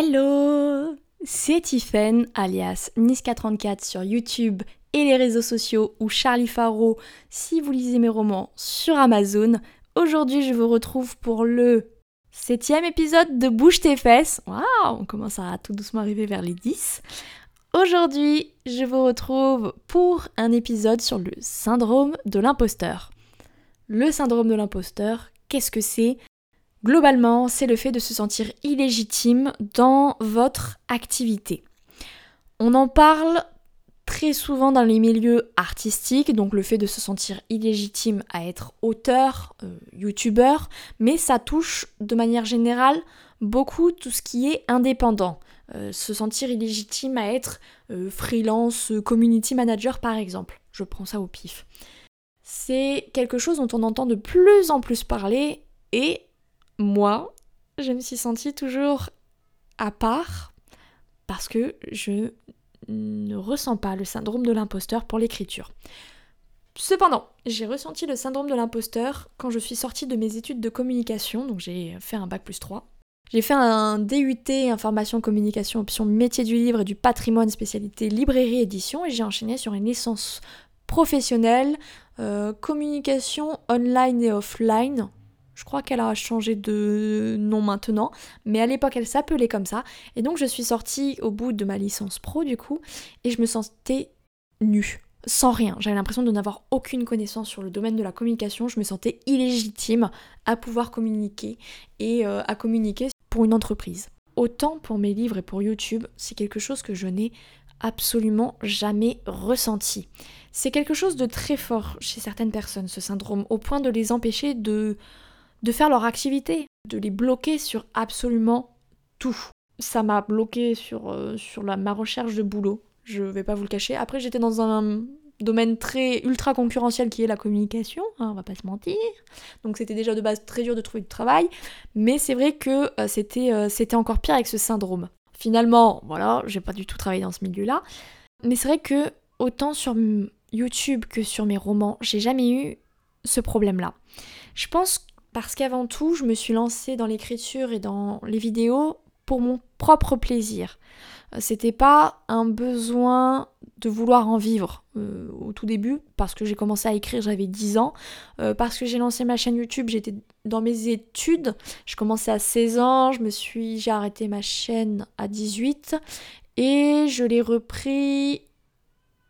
Hello C'est Tiffen, alias Niska34 sur YouTube et les réseaux sociaux ou Charlie Faro si vous lisez mes romans sur Amazon. Aujourd'hui, je vous retrouve pour le septième épisode de Bouge tes fesses. Waouh On commence à tout doucement arriver vers les 10. Aujourd'hui, je vous retrouve pour un épisode sur le syndrome de l'imposteur. Le syndrome de l'imposteur, qu'est-ce que c'est? Globalement, c'est le fait de se sentir illégitime dans votre activité. On en parle très souvent dans les milieux artistiques, donc le fait de se sentir illégitime à être auteur, euh, youtubeur, mais ça touche de manière générale beaucoup tout ce qui est indépendant. Euh, se sentir illégitime à être euh, freelance, community manager par exemple. Je prends ça au pif. C'est quelque chose dont on entend de plus en plus parler et moi, je me suis sentie toujours à part parce que je ne ressens pas le syndrome de l'imposteur pour l'écriture. Cependant, j'ai ressenti le syndrome de l'imposteur quand je suis sortie de mes études de communication, donc j'ai fait un bac plus 3. J'ai fait un DUT information communication option métier du livre et du patrimoine spécialité librairie édition et j'ai enchaîné sur une licence professionnelle euh, communication online et offline je crois qu'elle a changé de nom maintenant, mais à l'époque elle s'appelait comme ça. Et donc je suis sortie au bout de ma licence pro du coup, et je me sentais nue, sans rien. J'avais l'impression de n'avoir aucune connaissance sur le domaine de la communication. Je me sentais illégitime à pouvoir communiquer et euh, à communiquer pour une entreprise. Autant pour mes livres et pour YouTube, c'est quelque chose que je n'ai absolument jamais ressenti. C'est quelque chose de très fort chez certaines personnes, ce syndrome, au point de les empêcher de de faire leur activité, de les bloquer sur absolument tout. Ça m'a bloqué sur, euh, sur la, ma recherche de boulot, je vais pas vous le cacher. Après, j'étais dans un domaine très ultra concurrentiel qui est la communication, hein, on va pas se mentir. Donc c'était déjà de base très dur de trouver du travail, mais c'est vrai que euh, c'était, euh, c'était encore pire avec ce syndrome. Finalement, voilà, j'ai pas du tout travaillé dans ce milieu-là, mais c'est vrai que autant sur YouTube que sur mes romans, j'ai jamais eu ce problème-là. Je pense parce qu'avant tout, je me suis lancée dans l'écriture et dans les vidéos pour mon propre plaisir. Euh, c'était pas un besoin de vouloir en vivre euh, au tout début, parce que j'ai commencé à écrire, j'avais 10 ans, euh, parce que j'ai lancé ma chaîne YouTube, j'étais dans mes études, je commençais à 16 ans, je me suis, j'ai arrêté ma chaîne à 18, et je l'ai repris,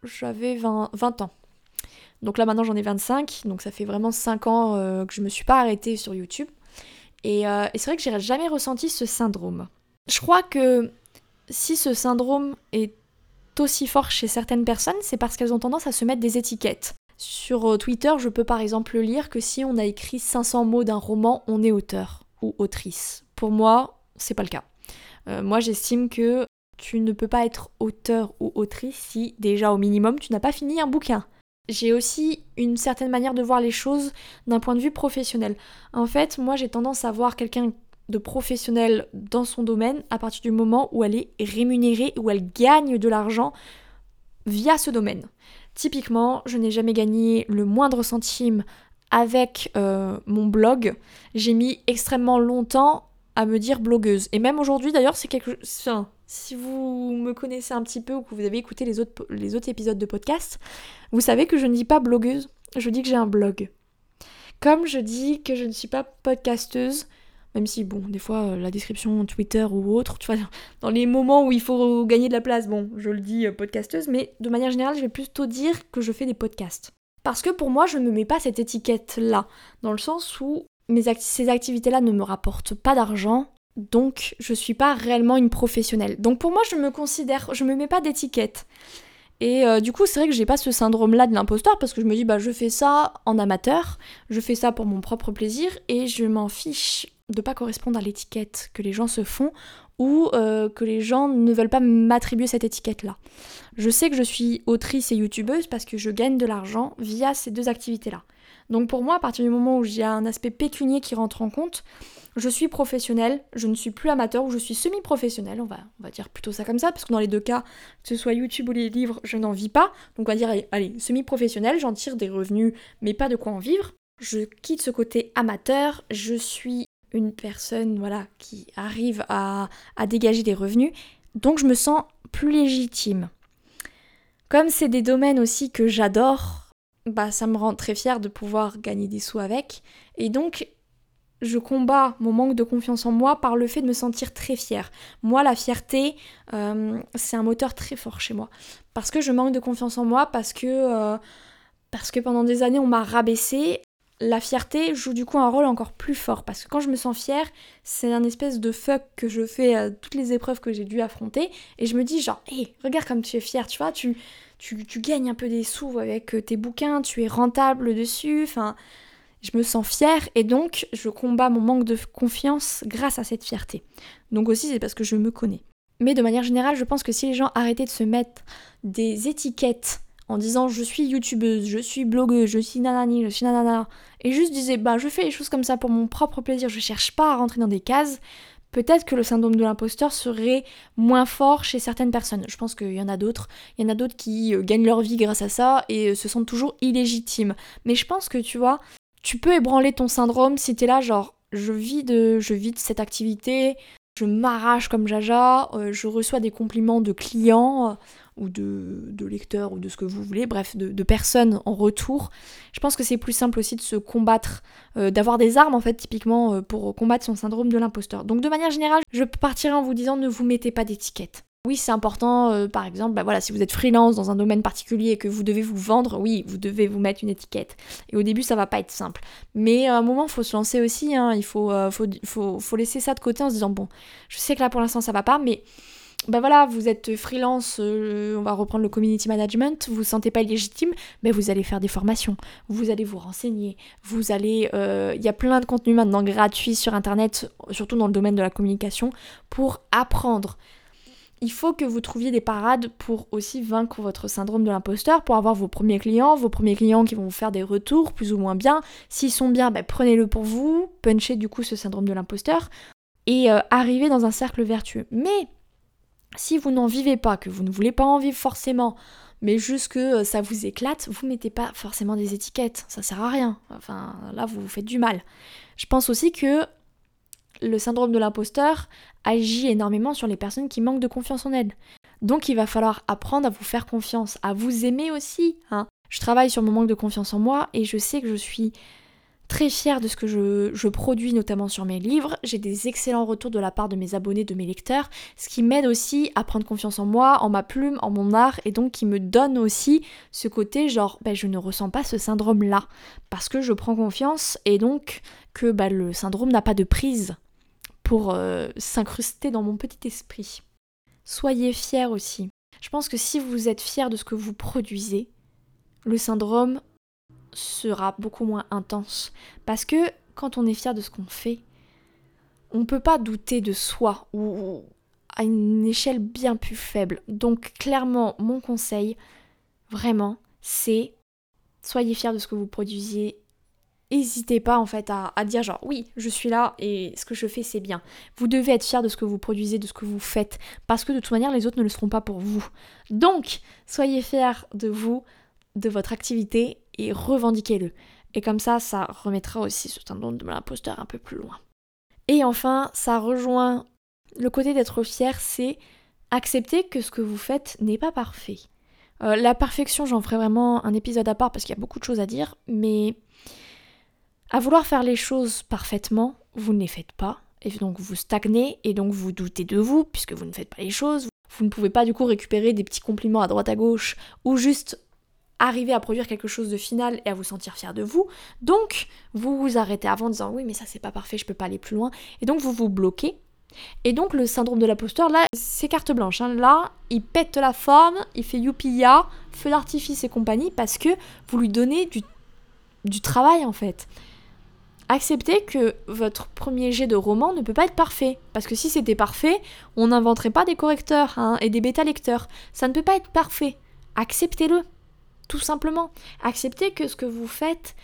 j'avais 20, 20 ans. Donc là maintenant j'en ai 25, donc ça fait vraiment 5 ans euh, que je me suis pas arrêtée sur YouTube. Euh, et, c'est vrai que j'ai jamais ressenti ce syndrome. Je crois que si ce syndrome est aussi fort chez certaines personnes, c'est parce qu'elles ont tendance à se mettre des étiquettes. Sur euh, Twitter, je peux par exemple lire que si on a écrit 500 mots d'un roman, on est auteur ou autrice. Pour moi, c'est pas le cas. moi, j'estime que tu ne peux pas être auteur ou autrice si déjà au minimum tu n'as pas fini un bouquin j'ai aussi une certaine manière de voir les choses d'un point de vue professionnel. En fait, moi j'ai tendance à voir quelqu'un de professionnel dans son domaine à partir du moment où elle est rémunérée, où elle gagne de l'argent via ce domaine. Typiquement, je n'ai jamais gagné le moindre centime avec euh, mon blog. J'ai mis extrêmement longtemps à me dire blogueuse. Et même aujourd'hui d'ailleurs, c'est quelque chose... Si vous me connaissez un petit peu ou que vous avez écouté les autres, les autres épisodes de podcast, vous savez que je ne dis pas blogueuse, je dis que j'ai un blog. Comme je dis que je ne suis pas podcasteuse, même si, bon, des fois, euh, la description Twitter ou autre, tu vois, dans les moments où il faut gagner de la place, bon, je le dis euh, podcasteuse, mais de manière générale, je vais plutôt dire que je fais des podcasts. Parce que pour moi, je ne me mets pas cette étiquette-là, dans le sens où ces activités-là ne me rapportent pas d'argent, donc je suis pas réellement une professionnelle. Donc pour moi, je me considère, je me mets pas d'étiquette. Et euh, du coup, c'est vrai que j'ai pas ce syndrome-là de l'imposteur parce que je me dis, bah, je fais ça en amateur, je fais ça pour mon propre plaisir et je m'en fiche de pas correspondre à l'étiquette que les gens se font ou euh, que les gens ne veulent pas m'attribuer cette étiquette-là. Je sais que je suis autrice et youtubeuse parce que je gagne de l'argent via ces deux activités-là. Donc pour moi, à partir du moment où j'ai un aspect pécunier qui rentre en compte, je suis professionnelle, je ne suis plus amateur ou je suis semi-professionnelle, on va, on va dire plutôt ça comme ça, parce que dans les deux cas, que ce soit YouTube ou les livres, je n'en vis pas. Donc on va dire, allez, semi-professionnelle, j'en tire des revenus, mais pas de quoi en vivre. Je quitte ce côté amateur, je suis une personne voilà, qui arrive à, à dégager des revenus. Donc je me sens plus légitime. Comme c'est des domaines aussi que j'adore, bah ça me rend très fière de pouvoir gagner des sous avec. Et donc je combats mon manque de confiance en moi par le fait de me sentir très fière. Moi, la fierté, euh, c'est un moteur très fort chez moi. Parce que je manque de confiance en moi, parce que, euh, parce que pendant des années, on m'a rabaissé. La fierté joue du coup un rôle encore plus fort. Parce que quand je me sens fière, c'est un espèce de fuck que je fais à toutes les épreuves que j'ai dû affronter. Et je me dis genre, hé, regarde comme tu es fière, tu vois, tu, tu, tu gagnes un peu des sous avec tes bouquins, tu es rentable dessus, enfin je me sens fière et donc je combats mon manque de confiance grâce à cette fierté. Donc aussi c'est parce que je me connais. Mais de manière générale, je pense que si les gens arrêtaient de se mettre des étiquettes en disant je suis youtubeuse, je suis blogueuse, je suis nanani, je suis nanana, et juste disaient bah je fais les choses comme ça pour mon propre plaisir, je cherche pas à rentrer dans des cases, peut-être que le syndrome de l'imposteur serait moins fort chez certaines personnes. Je pense qu'il y en a d'autres. Il y en a d'autres qui euh, gagnent leur vie grâce à ça et euh, se sentent toujours illégitimes. Mais je pense que tu vois, tu peux ébranler ton syndrome si t'es là, genre, je vis de, je cette activité, je m'arrache comme Jaja, euh, je reçois des compliments de clients euh, ou de, lecteurs ou de ce que vous voulez, bref, de, personnes en retour. Je pense que c'est plus simple aussi de se combattre, euh, d'avoir des armes en fait typiquement pour combattre son syndrome de l'imposteur. Donc de manière générale, je partirai en vous disant ne vous mettez pas d'étiquette. Oui, c'est important, euh, par exemple, bah voilà, si vous êtes freelance dans un domaine particulier et que vous devez vous vendre, oui, vous devez vous mettre une étiquette. Et au début, ça va pas être simple. Mais à un moment, il faut se lancer aussi, hein. il faut, euh, faut, laisser ça de côté en se disant, bon, je sais que là pour l'instant ça va pas, mais ben voilà, vous êtes freelance, euh, on va reprendre le community management, vous vous sentez pas légitime, mais vous allez faire des formations, vous allez vous renseigner, vous allez... Il y a plein de contenus maintenant gratuits sur Internet, surtout dans le domaine de la communication, pour apprendre il faut que vous trouviez des parades pour aussi vaincre votre syndrome de l'imposteur, pour avoir vos premiers clients, vos premiers clients qui vont vous faire des retours plus ou moins bien. S'ils sont bien, ben, prenez-le pour vous, punchez du coup ce syndrome de l'imposteur et euh, arrivez dans un cercle vertueux. Mais si vous n'en vivez pas, que vous ne voulez pas en vivre forcément, mais juste que euh, ça vous éclate, vous mettez pas forcément des étiquettes, ça sert à rien. Enfin, là vous vous faites du mal. Je pense aussi que le syndrome de l'imposteur agit énormément sur les personnes qui manquent de confiance en elles. Donc il va falloir apprendre à vous faire confiance, à vous aimer aussi. Hein. Je travaille sur mon manque de confiance en moi et je sais que je suis très fière de ce que je, produis, notamment sur mes livres. J'ai des excellents retours de la part de mes abonnés, de mes lecteurs, ce qui m'aide aussi à prendre confiance en moi, en ma plume, en mon art, et donc qui me donne aussi ce côté genre, ben, je ne ressens pas ce syndrome-là, parce que je prends confiance et donc que ben, le syndrome n'a pas de prise pour euh, s'incruster dans mon petit esprit. Soyez fiers aussi. Je pense que si vous êtes fiers de ce que vous produisez, le syndrome sera beaucoup moins intense. Parce que quand on est fier de ce qu'on fait, on ne peut pas douter de soi ou à une échelle bien plus faible. Donc clairement, mon conseil, vraiment, c'est soyez fiers de ce que vous produisez N'hésitez pas en fait à, dire genre oui je suis là et ce que je fais c'est bien. Vous devez être fier de ce que vous produisez, de ce que vous faites, parce que de toute manière les autres ne le seront pas pour vous. Donc soyez fiers de vous, de votre activité et revendiquez-le. Et comme ça, ça remettra aussi ce syndrome de l'imposteur un peu plus loin. Et enfin, ça rejoint le côté d'être fier, c'est accepter que ce que vous faites n'est pas parfait. Euh, la perfection, j'en ferai vraiment un épisode à part parce qu'il y a beaucoup de choses à dire, mais à vouloir faire les choses parfaitement, vous ne les faites pas, et donc vous stagnez, et donc vous doutez de vous, puisque vous ne faites pas les choses. Vous ne pouvez pas du coup récupérer des petits compliments à droite à gauche, ou juste arriver à produire quelque chose de final et à vous sentir fier de vous. Donc, vous vous arrêtez avant en disant oui, mais ça c'est pas parfait, je peux pas aller plus loin. Et donc, vous vous bloquez. Et donc, le syndrome de la posture, là, c'est carte blanche. Hein. Là, il pète la forme, il fait youpiya, feu d'artifice et compagnie, parce que vous lui donnez du, du travail en fait acceptez que votre premier jet de roman ne peut pas être parfait. Parce que si c'était parfait, on n'inventerait pas des correcteurs hein, et des bêta-lecteurs. Ça ne peut pas être parfait. Acceptez-le. Tout simplement. Acceptez que ce que vous faites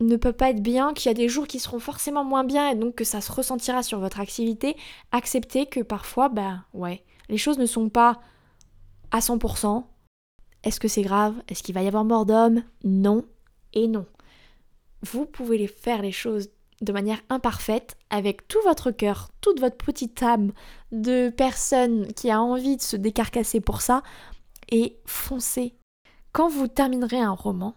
ne peut pas être bien, qu'il y a des jours qui seront forcément moins bien et donc que ça se ressentira sur votre activité. Acceptez que parfois, ben ouais, les choses ne sont pas à 100%. Est-ce que c'est grave? Est-ce qu'il va y avoir mort d'homme? Non et non vous pouvez faire les choses de manière imparfaite, avec tout votre cœur, toute votre petite âme de personne qui a envie de se décarcasser pour ça, et foncez. Quand vous terminerez un roman,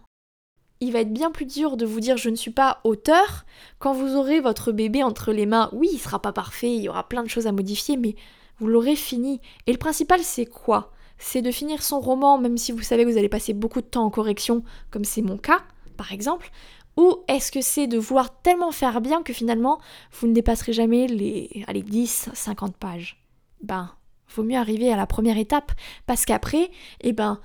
il va être bien plus dur de vous dire je ne suis pas auteur quand vous aurez votre bébé entre les mains. Oui, il sera pas parfait, il y aura plein de choses à modifier, mais vous l'aurez fini. Et le principal, c'est quoi? C'est de finir son roman, même si vous savez que vous allez passer beaucoup de temps en correction, comme c'est mon cas, par exemple, ou est-ce que c'est de vouloir tellement faire bien que finalement vous ne dépasserez jamais les, allez, 10, 50 pages? Ben, vaut mieux arriver à la première étape parce qu'après, eh ben,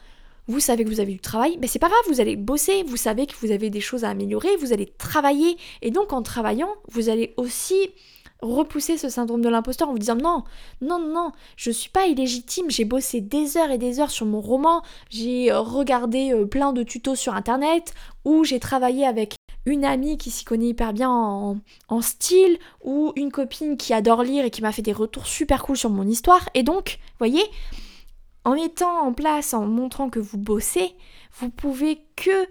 vous savez que vous avez du travail, mais c'est pas grave, vous allez bosser, vous savez que vous avez des choses à améliorer, vous allez travailler, et donc en travaillant, vous allez aussi repousser ce syndrome de l'imposteur en vous disant non, non, non, je suis pas illégitime, j'ai bossé des heures et des heures sur mon roman, j'ai euh, regardé euh, plein de tutos sur internet, ou j'ai travaillé avec une amie qui s'y connaît hyper bien en, en, style, ou une copine qui adore lire et qui m'a fait des retours super cool sur mon histoire, et donc, voyez, en mettant en place, en montrant que vous bossez, vous pouvez que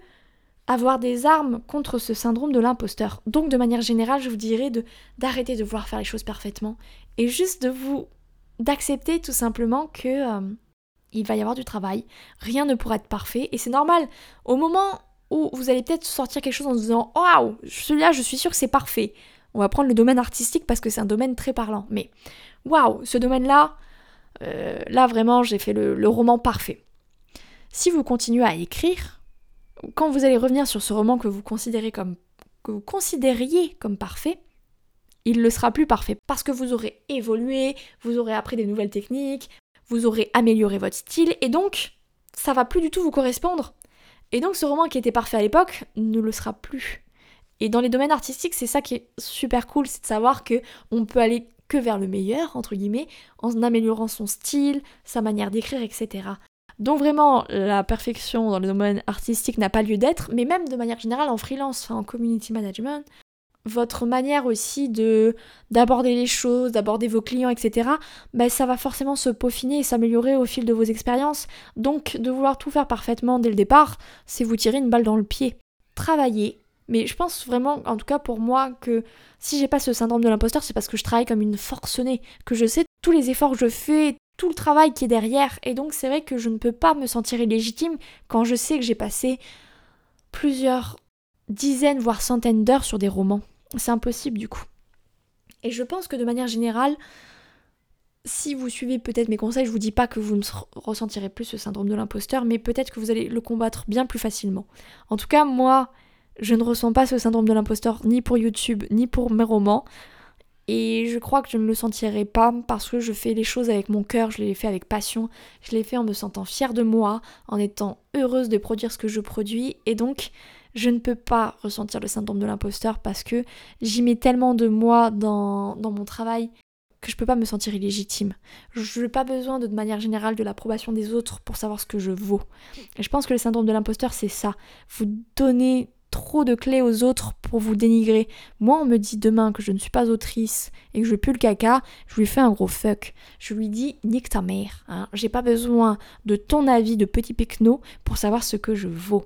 avoir des armes contre ce syndrome de l'imposteur. Donc de manière générale, je vous dirais d'arrêter de vouloir faire les choses parfaitement et juste de vous d'accepter tout simplement que euh, il va y avoir du travail, rien ne pourra être parfait et c'est normal. Au moment où vous allez peut-être sortir quelque chose en se disant waouh, celui-là, je suis sûr que c'est parfait. On va prendre le domaine artistique parce que c'est un domaine très parlant. Mais waouh, ce domaine-là, euh, là vraiment, j'ai fait le roman parfait. Si vous continuez à écrire, quand vous allez revenir sur ce roman que vous considérez comme que vous considériez comme parfait, il ne sera plus parfait parce que vous aurez évolué, vous aurez appris des nouvelles techniques, vous aurez amélioré votre style et donc ça va plus du tout vous correspondre. Et donc ce roman qui était parfait à l'époque ne le sera plus. Et dans les domaines artistiques, c'est ça qui est super cool, c'est de savoir que on peut aller que vers le meilleur entre guillemets en améliorant son style, sa manière d'écrire, etc. Donc vraiment, la perfection dans le domaine artistique n'a pas lieu d'être, mais même de manière générale en freelance, en community management, votre manière aussi de d'aborder les choses, d'aborder vos clients, etc., ben ça va forcément se peaufiner et s'améliorer au fil de vos expériences. Donc de vouloir tout faire parfaitement dès le départ, c'est vous tirer une balle dans le pied. Travailler. Mais je pense vraiment, en tout cas pour moi, que si j'ai pas ce syndrome de l'imposteur, c'est parce que je travaille comme une forcenée, que je sais tous les efforts que je fais, tout le travail qui est derrière. Et donc c'est vrai que je ne peux pas me sentir illégitime quand je sais que j'ai passé plusieurs dizaines, voire centaines d'heures sur des romans. C'est impossible du coup. Et je pense que de manière générale, si vous suivez peut-être mes conseils, je vous dis pas que vous ne ressentirez plus ce syndrome de l'imposteur, mais peut-être que vous allez le combattre bien plus facilement. En tout cas, moi, je ne ressens pas ce syndrome de l'imposteur ni pour YouTube, ni pour mes romans. Et je crois que je ne le sentirai pas parce que je fais les choses avec mon cœur, je les fais avec passion, je les fais en me sentant fière de moi, en étant heureuse de produire ce que je produis. Et donc, je ne peux pas ressentir le syndrome de l'imposteur parce que j'y mets tellement de moi dans, dans mon travail que je peux pas me sentir illégitime. Je n'ai pas besoin de, de manière générale de l'approbation des autres pour savoir ce que je vaux. Et je pense que le syndrome de l'imposteur, c'est ça. Vous donnez trop de clés aux autres pour vous dénigrer. Moi, on me dit demain que je ne suis pas autrice et que je pue le caca, je lui fais un gros fuck. Je lui dis nique ta mère. Hein. J'ai pas besoin de ton avis de petit pecno pour savoir ce que je vaux.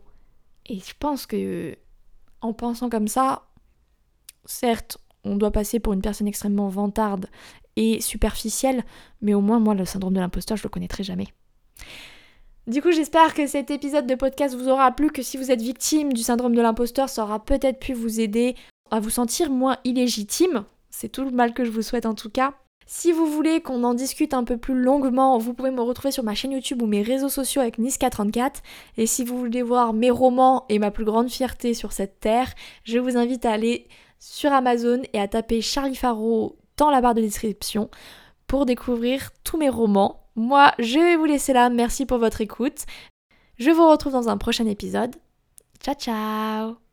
Et je pense que en pensant comme ça, certes, on doit passer pour une personne extrêmement vantarde et superficielle, mais au moins moi le syndrome de l'imposteur, je le connaîtrai jamais. Du coup, j'espère que cet épisode de podcast vous aura plu, que si vous êtes victime du syndrome de l'imposteur, ça aura peut-être pu vous aider à vous sentir moins illégitime. C'est tout le mal que je vous souhaite en tout cas. Si vous voulez qu'on en discute un peu plus longuement, vous pouvez me retrouver sur ma chaîne YouTube ou mes réseaux sociaux avec Niska34. Et si vous voulez voir mes romans et ma plus grande fierté sur cette terre, je vous invite à aller sur Amazon et à taper Charlie Faro dans la barre de description pour découvrir tous mes romans moi, je vais vous laisser là. Merci pour votre écoute. Je vous retrouve dans un prochain épisode. Ciao ciao